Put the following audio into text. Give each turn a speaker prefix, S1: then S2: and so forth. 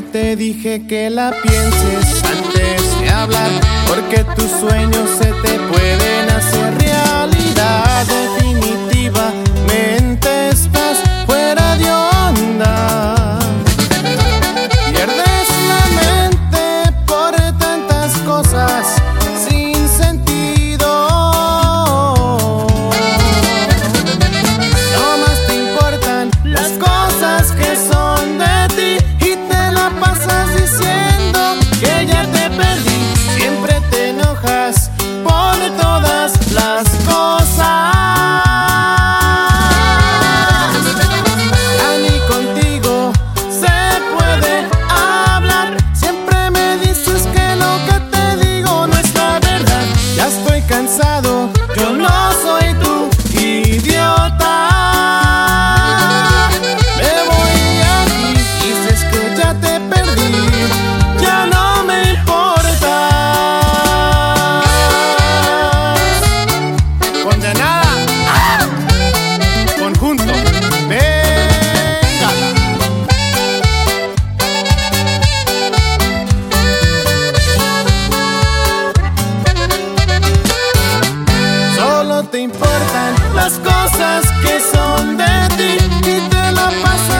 S1: Te dije que la pienses antes de hablar, porque tus sueños se te pueden hacer realidad. Definitivamente estás fuera de onda. Pierdes la mente por tantas cosas sin sentido. No más te importan las cosas que son condenada. Conjunto. Solo te importan las cosas que son de ti y te la pasas.